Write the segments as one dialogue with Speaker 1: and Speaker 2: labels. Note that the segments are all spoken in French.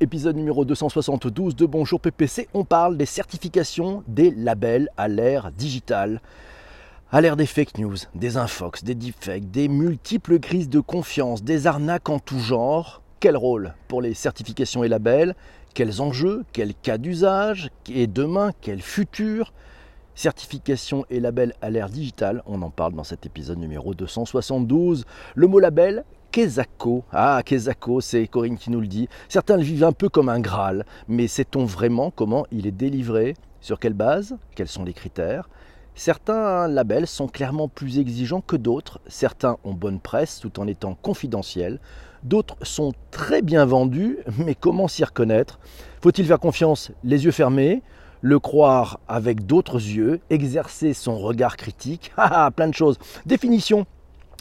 Speaker 1: épisode numéro 272 de Bonjour PPC. On parle des certifications des labels à l'ère digitale. À l'ère des fake news, des infox, des deepfakes, des multiples crises de confiance, des arnaques en tout genre. Quel rôle pour les certifications et labels? Quels enjeux? Quels cas d'usage? Et demain, quel futur? Certification et label à l'ère digitale, on en parle dans cet épisode numéro 272. Le mot label, Kezako. Ah, Kezako, c'est Corinne qui nous le dit. Certains vivent un peu comme un Graal, mais sait-on vraiment comment il est délivré? Sur quelle base? Quels sont les critères? Certains labels sont clairement plus exigeants que d'autres. Certains ont bonne presse tout en étant confidentiels. D'autres sont très bien vendus, mais comment s'y reconnaître? Faut-il faire confiance? Les yeux fermés? Le croire avec d'autres yeux, exercer son regard critique, ah, plein de choses. Définition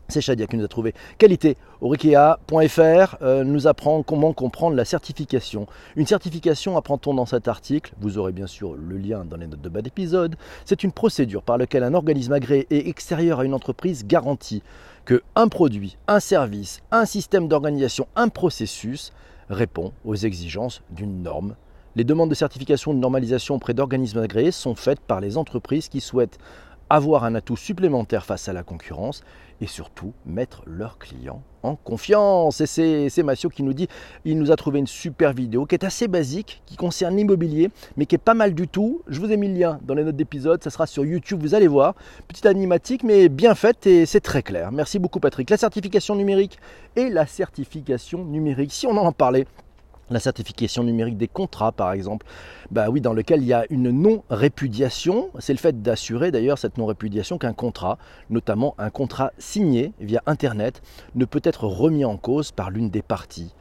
Speaker 1: c'est Shadia qui nous a trouvé. Qualité, Aurikea.fr euh, nous apprend comment comprendre la certification. Une certification, apprend-on dans cet article, vous aurez bien sûr le lien dans les notes de bas d'épisode, c'est une procédure par laquelle un organisme agréé et extérieur à une entreprise garantit que un produit, un service, un système d'organisation, un processus répond aux exigences d'une norme. Les demandes de certification de normalisation auprès d'organismes agréés sont faites par les entreprises qui souhaitent avoir un atout supplémentaire face à la concurrence et surtout mettre leurs clients en confiance. Et c'est Massio qui nous dit, il nous a trouvé une super vidéo qui est assez basique, qui concerne l'immobilier, mais qui est pas mal du tout. Je vous ai mis le lien dans les notes d'épisode, ça sera sur YouTube, vous allez voir. Petite animatique, mais bien faite et c'est très clair. Merci beaucoup Patrick. La certification numérique et la certification numérique, si on en parlait, la certification numérique des contrats, par exemple, bah oui, dans lequel il y a une non-répudiation. C'est le fait d'assurer d'ailleurs cette non-répudiation qu'un contrat, notamment un contrat signé via Internet, ne peut être remis en cause par l'une des parties.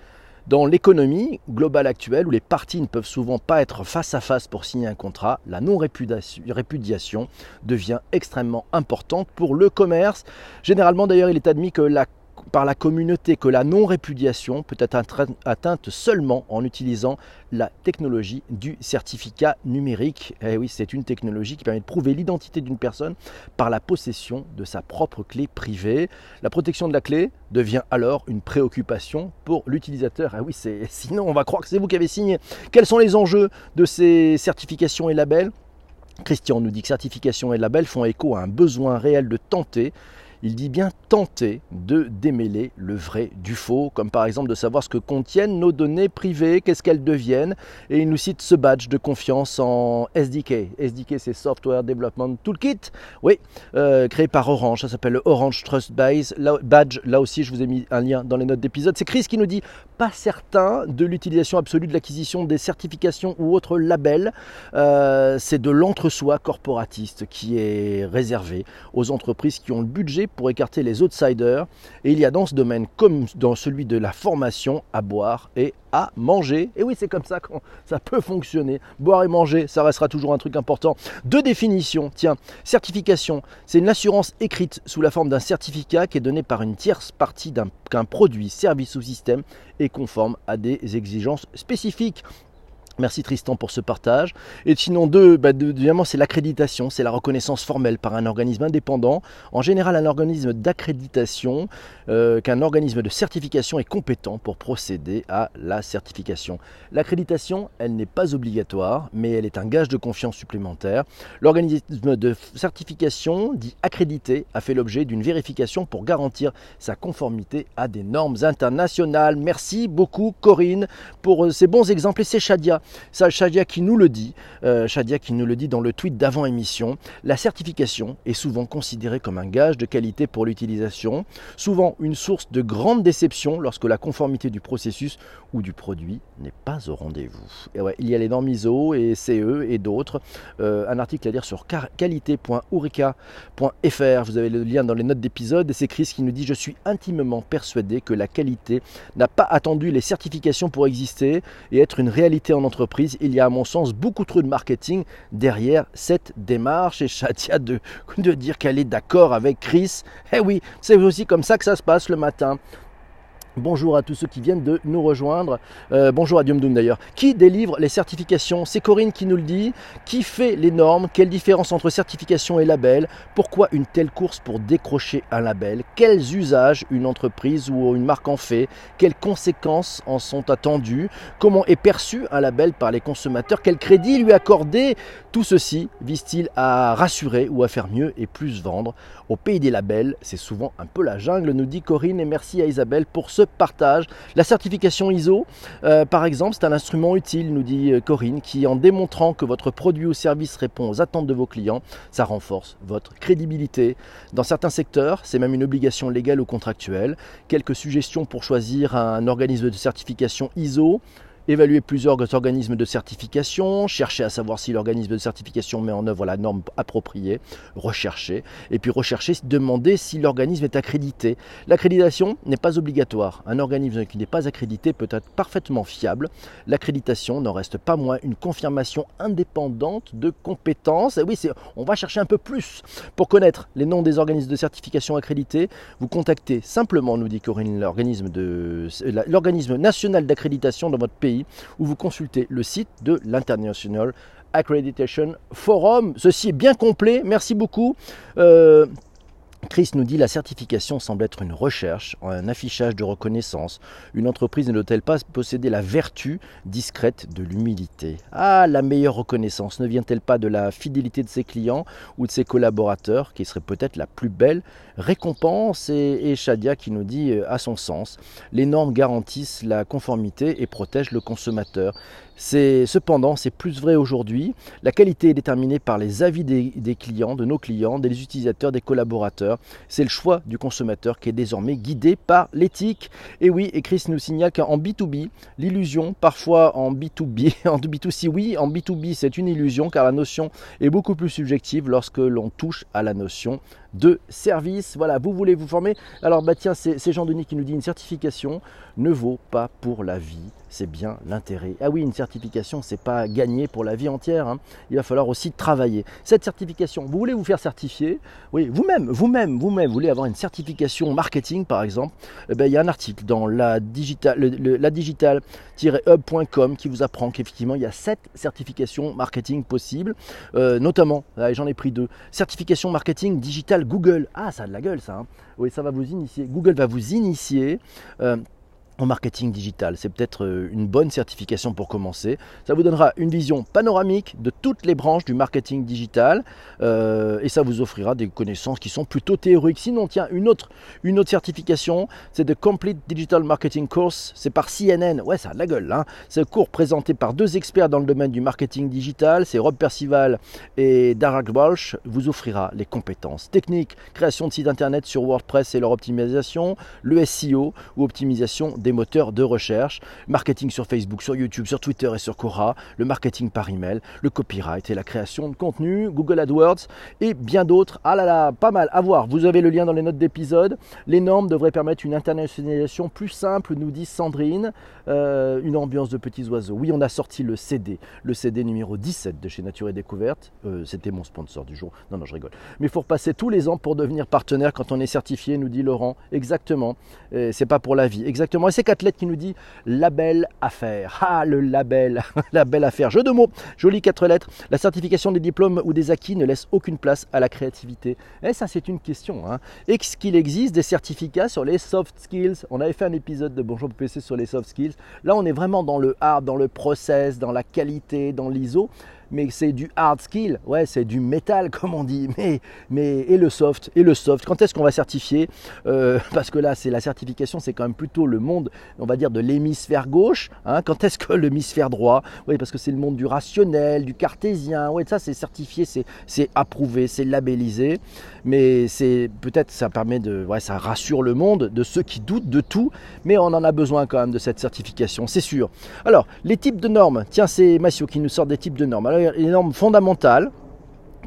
Speaker 1: Dans l'économie globale actuelle, où les parties ne peuvent souvent pas être face à face pour signer un contrat, la non-répudiation devient extrêmement importante pour le commerce. Généralement, d'ailleurs, il est admis que la par la communauté que la non-répudiation peut être atteinte seulement en utilisant la technologie du certificat numérique. Eh oui, c'est une technologie qui permet de prouver l'identité d'une personne par la possession de sa propre clé privée. La protection de la clé devient alors une préoccupation pour l'utilisateur. Ah oui, sinon on va croire que c'est vous qui avez signé. Quels sont les enjeux de ces certifications et labels? Christian nous dit que certification et labels font écho à un besoin réel de tenter il dit bien tenter de démêler le vrai du faux, comme par exemple de savoir ce que contiennent nos données privées, qu'est-ce qu'elles deviennent. Et il nous cite ce badge de confiance en SDK. SDK, c'est Software Development Toolkit, oui, euh, créé par Orange. Ça s'appelle le Orange Trust Base. badge, là aussi, je vous ai mis un lien dans les notes d'épisode. C'est Chris qui nous dit pas certain de l'utilisation absolue de l'acquisition des certifications ou autres labels. Euh, c'est de l'entre-soi corporatiste qui est réservé aux entreprises qui ont le budget pour écarter les outsiders. Et il y a dans ce domaine, comme dans celui de la formation, à boire et à manger. Et oui, c'est comme ça que ça peut fonctionner. Boire et manger, ça restera toujours un truc important. Deux définitions. Tiens, certification, c'est une assurance écrite sous la forme d'un certificat qui est donné par une tierce partie qu'un produit, service ou système est conforme à des exigences spécifiques. Merci Tristan pour ce partage. Et sinon, deux, bah, c'est l'accréditation, c'est la reconnaissance formelle par un organisme indépendant. En général, un organisme d'accréditation, euh, qu'un organisme de certification est compétent pour procéder à la certification. L'accréditation, elle n'est pas obligatoire, mais elle est un gage de confiance supplémentaire. L'organisme de certification, dit accrédité, a fait l'objet d'une vérification pour garantir sa conformité à des normes internationales. Merci beaucoup Corinne pour euh, ces bons exemples et c'est Shadia ça, Shadia qui nous le dit, euh, Shadia qui nous le dit dans le tweet d'avant émission, la certification est souvent considérée comme un gage de qualité pour l'utilisation, souvent une source de grande déception lorsque la conformité du processus ou du produit n'est pas au rendez-vous. Et ouais, il y a les normes ISO et CE et d'autres. Euh, un article à lire sur qualité.ourika.fr. Vous avez le lien dans les notes d'épisode. C'est Chris qui nous dit Je suis intimement persuadé que la qualité n'a pas attendu les certifications pour exister et être une réalité en entreprise. Il y a à mon sens beaucoup trop de marketing derrière cette démarche. Et Shadia de, de dire qu'elle est d'accord avec Chris. Eh oui, c'est aussi comme ça que ça se passe le matin. Bonjour à tous ceux qui viennent de nous rejoindre. Euh, bonjour à Diomdoum d'ailleurs. Qui délivre les certifications? C'est Corinne qui nous le dit. Qui fait les normes? Quelle différence entre certification et label? Pourquoi une telle course pour décrocher un label? Quels usages une entreprise ou une marque en fait? Quelles conséquences en sont attendues? Comment est perçu un label par les consommateurs? Quel crédit lui accorder? Tout ceci vise-t-il à rassurer ou à faire mieux et plus vendre? Au pays des labels, c'est souvent un peu la jungle, nous dit Corinne, et merci à Isabelle pour ce partage. La certification ISO, euh, par exemple, c'est un instrument utile, nous dit euh, Corinne, qui en démontrant que votre produit ou service répond aux attentes de vos clients, ça renforce votre crédibilité. Dans certains secteurs, c'est même une obligation légale ou contractuelle. Quelques suggestions pour choisir un organisme de certification ISO évaluer plusieurs organismes de certification, chercher à savoir si l'organisme de certification met en œuvre la norme appropriée, rechercher, et puis rechercher, demander si l'organisme est accrédité. L'accréditation n'est pas obligatoire. Un organisme qui n'est pas accrédité peut être parfaitement fiable. L'accréditation n'en reste pas moins une confirmation indépendante de compétences. Et oui, on va chercher un peu plus. Pour connaître les noms des organismes de certification accrédités, vous contactez simplement, nous dit Corinne, l'organisme national d'accréditation dans votre pays où vous consultez le site de l'International Accreditation Forum. Ceci est bien complet, merci beaucoup. Euh, Chris nous dit la certification semble être une recherche, un affichage de reconnaissance. Une entreprise ne doit-elle pas posséder la vertu discrète de l'humilité? Ah, la meilleure reconnaissance ne vient-elle pas de la fidélité de ses clients ou de ses collaborateurs, qui serait peut-être la plus belle récompense? Et, Shadia qui nous dit euh, à son sens, les normes garantissent la conformité et protègent le consommateur. Cependant, c'est plus vrai aujourd'hui. La qualité est déterminée par les avis des, clients, de nos clients, des utilisateurs, des collaborateurs. C'est le choix du consommateur qui est désormais guidé par l'éthique. Et oui, et Chris nous signale qu'en B2B, l'illusion, parfois en B2B, en B2C, oui, en B2B, c'est une illusion car la notion est beaucoup plus subjective lorsque l'on touche à la notion de service. Voilà, vous voulez vous former Alors, bah tiens, c'est Jean-Denis qui nous dit une certification ne vaut pas pour la vie, c'est bien l'intérêt. Ah oui, une certification, c'est pas gagner pour la vie entière. Hein. Il va falloir aussi travailler. Cette certification, vous voulez vous faire certifier? Oui, vous-même, vous-même, vous-même, vous voulez avoir une certification marketing, par exemple? Eh ben, Il y a un article dans la digital, la digital-hub.com qui vous apprend qu'effectivement, il y a sept certifications marketing possibles, euh, notamment, j'en ai pris deux, certification marketing digital Google. Ah, ça a de la gueule ça. Hein. Oui, ça va vous initier. Google va vous initier. Euh, en marketing digital. C'est peut-être euh, une bonne certification pour commencer. Ça vous donnera une vision panoramique de toutes les branches du marketing digital euh, et ça vous offrira des connaissances qui sont plutôt théoriques. Sinon, tiens, une autre, une autre certification, c'est de Complete Digital Marketing Course. C'est par CNN. Ouais, ça a de la gueule. Hein. C'est un cours présenté par deux experts dans le domaine du marketing digital. C'est Rob Percival et Darag Walsh. Vous offrira les compétences techniques, création de sites internet sur WordPress et leur optimisation, le SEO ou optimisation des moteurs de recherche, marketing sur Facebook, sur YouTube, sur Twitter et sur Quora, le marketing par email, le copyright et la création de contenu, Google AdWords et bien d'autres. Ah là là, pas mal à voir. Vous avez le lien dans les notes d'épisode. Les normes devraient permettre une internationalisation plus simple, nous dit Sandrine. Euh, une ambiance de petits oiseaux. Oui, on a sorti le CD, le CD numéro 17 de chez Nature et Découverte. Euh, c'était mon sponsor du jour. Non, non, je rigole. Mais il faut repasser tous les ans pour devenir partenaire quand on est certifié, nous dit Laurent. Exactement. C'est pas pour la vie. Exactement. Quatre lettres qui nous dit label affaire. Ah, le label, label affaire. Jeu de mots, joli quatre lettres. La certification des diplômes ou des acquis ne laisse aucune place à la créativité. Et eh, ça, c'est une question. Hein. Est-ce qu'il existe des certificats sur les soft skills On avait fait un épisode de Bonjour PC sur les soft skills. Là, on est vraiment dans le hard, dans le process, dans la qualité, dans l'ISO mais c'est du hard skill, ouais, c'est du métal comme on dit, mais, mais et le soft, et le soft. Quand est-ce qu'on va certifier? Euh, Parce que là, c'est la certification, c'est quand même plutôt le monde, on va dire, de l'hémisphère gauche. Hein. quand est-ce que l'hémisphère droit? Oui, parce que c'est le monde du rationnel, du cartésien. Ouais, ça, c'est certifié, c'est approuvé, c'est labellisé, mais c'est peut-être ça permet de, ouais, ça rassure le monde de ceux qui doutent de tout, mais on en a besoin quand même de cette certification, c'est sûr. Alors, les types de normes. Tiens, c'est Massio qui nous sort des types de normes les normes fondamentales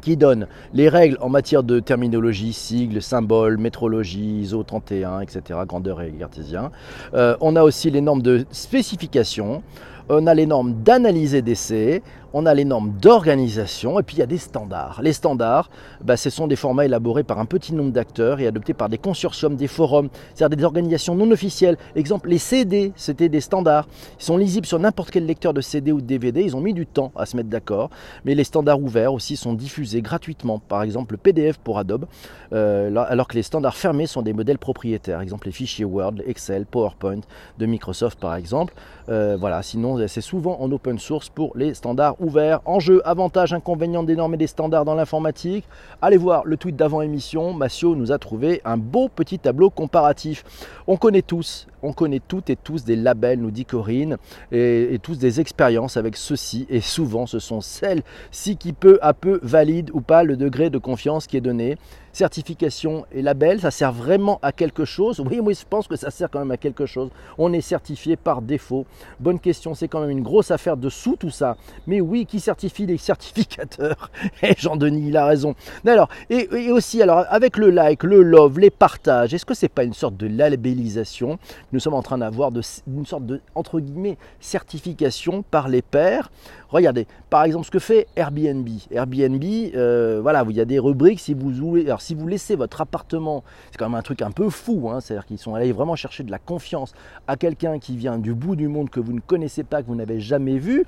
Speaker 1: qui donnent les règles en matière de terminologie, sigles, symboles, métrologie, ISO 31, etc., grandeur et cartésien. Euh, on a aussi les normes de spécification. on a les normes d'analyse et d'essai, on a les normes d'organisation et puis il y a des standards. Les standards, bah, ce sont des formats élaborés par un petit nombre d'acteurs et adoptés par des consortiums, des forums, c'est-à-dire des organisations non officielles. Exemple, les CD, c'était des standards. Ils sont lisibles sur n'importe quel lecteur de CD ou de DVD. Ils ont mis du temps à se mettre d'accord. Mais les standards ouverts aussi sont diffusés gratuitement. Par exemple, le PDF pour Adobe, euh, alors que les standards fermés sont des modèles propriétaires. Exemple, les fichiers Word, Excel, PowerPoint de Microsoft, par exemple. Euh, voilà, sinon, c'est souvent en open source pour les standards ouvert. Enjeux, avantages, inconvénients des normes et des standards dans l'informatique. Allez voir le tweet d'avant émission. Massio nous a trouvé un beau petit tableau comparatif. On connaît tous, on connaît toutes et tous des labels, nous dit Corinne, et, tous des expériences avec ceux-ci. Et souvent, ce sont celles-ci qui peu à peu valident ou pas le degré de confiance qui est donné certification et label, ça sert vraiment à quelque chose? Oui, moi je pense que ça sert quand même à quelque chose. On est certifié par défaut. Bonne question, c'est quand même une grosse affaire de sous tout ça. Mais oui, qui certifie les certificateurs? Et eh, Jean-Denis, il a raison. Alors, et, aussi, alors, avec le like, le love, les partages, est-ce que c'est pas une sorte de labellisation Nous sommes en train d'avoir une sorte de, entre guillemets, certification par les pairs. Regardez, par exemple, ce que fait Airbnb. Airbnb, euh, voilà, il y a des rubriques si vous laissez votre appartement, c'est quand même un truc un peu fou, hein, c'est-à-dire qu'ils sont allés vraiment chercher de la confiance à quelqu'un qui vient du bout du monde que vous ne connaissez pas, que vous n'avez jamais vu,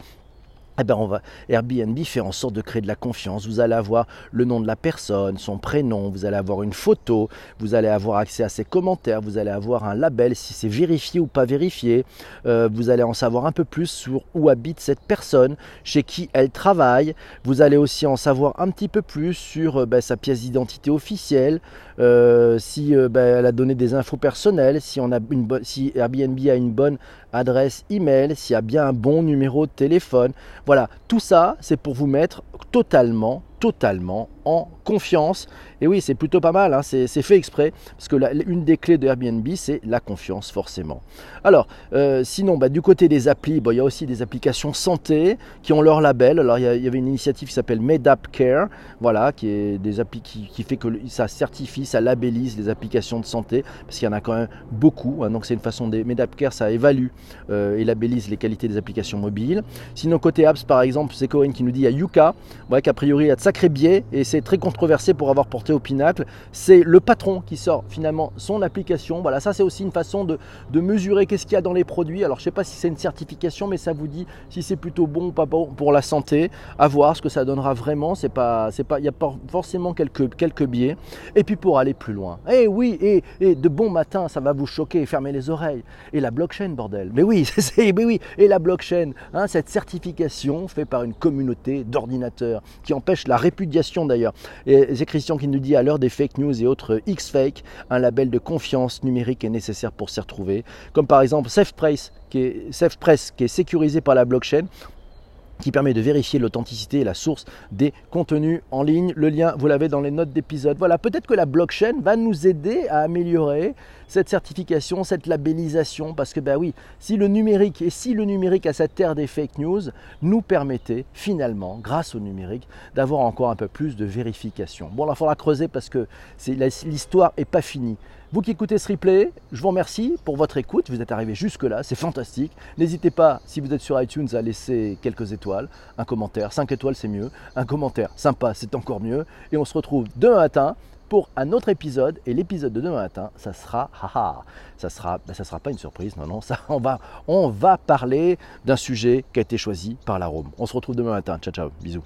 Speaker 1: eh ben on va, Airbnb fait en sorte de créer de la confiance. Vous allez avoir le nom de la personne, son prénom, vous allez avoir une photo, vous allez avoir accès à ses commentaires, vous allez avoir un label si c'est vérifié ou pas vérifié. Euh, vous allez en savoir un peu plus sur où habite cette personne, chez qui elle travaille. Vous allez aussi en savoir un petit peu plus sur euh, ben, sa pièce d'identité officielle, euh, si ben, elle a donné des infos personnelles, si, si Airbnb a une bonne adresse email, s'il y a bien un bon numéro de téléphone. Voilà, tout ça, c'est pour vous mettre totalement, totalement en confiance. Et oui, c'est plutôt pas mal, hein. c'est fait exprès, parce que une des clés de Airbnb, c'est la confiance, forcément. Alors, euh, sinon, bah, du côté des applis, il y a aussi des applications santé qui ont leur label. Alors, il y, avait une initiative qui s'appelle MedApp Care, voilà, qui est des applis qui, fait que ça certifie, ça labellise les applications de santé, parce qu'il y en a quand même beaucoup. Hein. donc, c'est une façon des MedApp Care, ça évalue euh, et labellise les qualités des applications mobiles. Sinon, côté apps, par exemple, c'est Corinne qui nous dit il y a Yuka, ouais, qu'a priori, il y a de sacrés biais, et c'est très controversé pour avoir porté au pinacle. C'est le patron qui sort finalement son application. Voilà, ça c'est aussi une façon de, mesurer qu'est-ce qu'il y a dans les produits. Alors je sais pas si c'est une certification, mais ça vous dit si c'est plutôt bon ou pas bon pour la santé. À voir ce que ça donnera vraiment. C'est pas, c'est pas, il y a pas forcément quelques, quelques biais. Et puis pour aller plus loin. Eh oui, et, et de bon matin, ça va vous choquer, fermez les oreilles. Et la blockchain, bordel. Mais oui, c'est, mais oui. Et la blockchain, hein, cette certification faite par une communauté d'ordinateurs qui empêche la répudiation d'ailleurs. Et c'est Christian qui nous dit à l'heure des fake news et autres X-Fake, un label de confiance numérique est nécessaire pour s'y retrouver. Comme par exemple SafePress, qui est, SafePress, qui est sécurisé par la blockchain qui permet de vérifier l'authenticité et la source des contenus en ligne. Le lien, vous l'avez dans les notes d'épisode. Voilà, peut-être que la blockchain va nous aider à améliorer cette certification, cette labellisation, parce que ben oui, si le numérique et si le numérique à cette terre des fake news nous permettait finalement, grâce au numérique, d'avoir encore un peu plus de vérification. Bon, là, il faudra creuser parce que l'histoire n'est pas finie. Vous qui écoutez ce replay, je vous remercie pour votre écoute. Vous êtes arrivé jusque-là, c'est fantastique. N'hésitez pas, si vous êtes sur iTunes, à laisser quelques étoiles, un commentaire. 5 étoiles, c'est mieux. Un commentaire sympa, c'est encore mieux. Et on se retrouve demain matin pour un autre épisode. Et l'épisode de demain matin, ça sera, haha, ça sera, ben, ça sera pas une surprise, non, non, ça, on va, on va parler d'un sujet qui a été choisi par la Rome. On se retrouve demain matin. Ciao, ciao, bisous.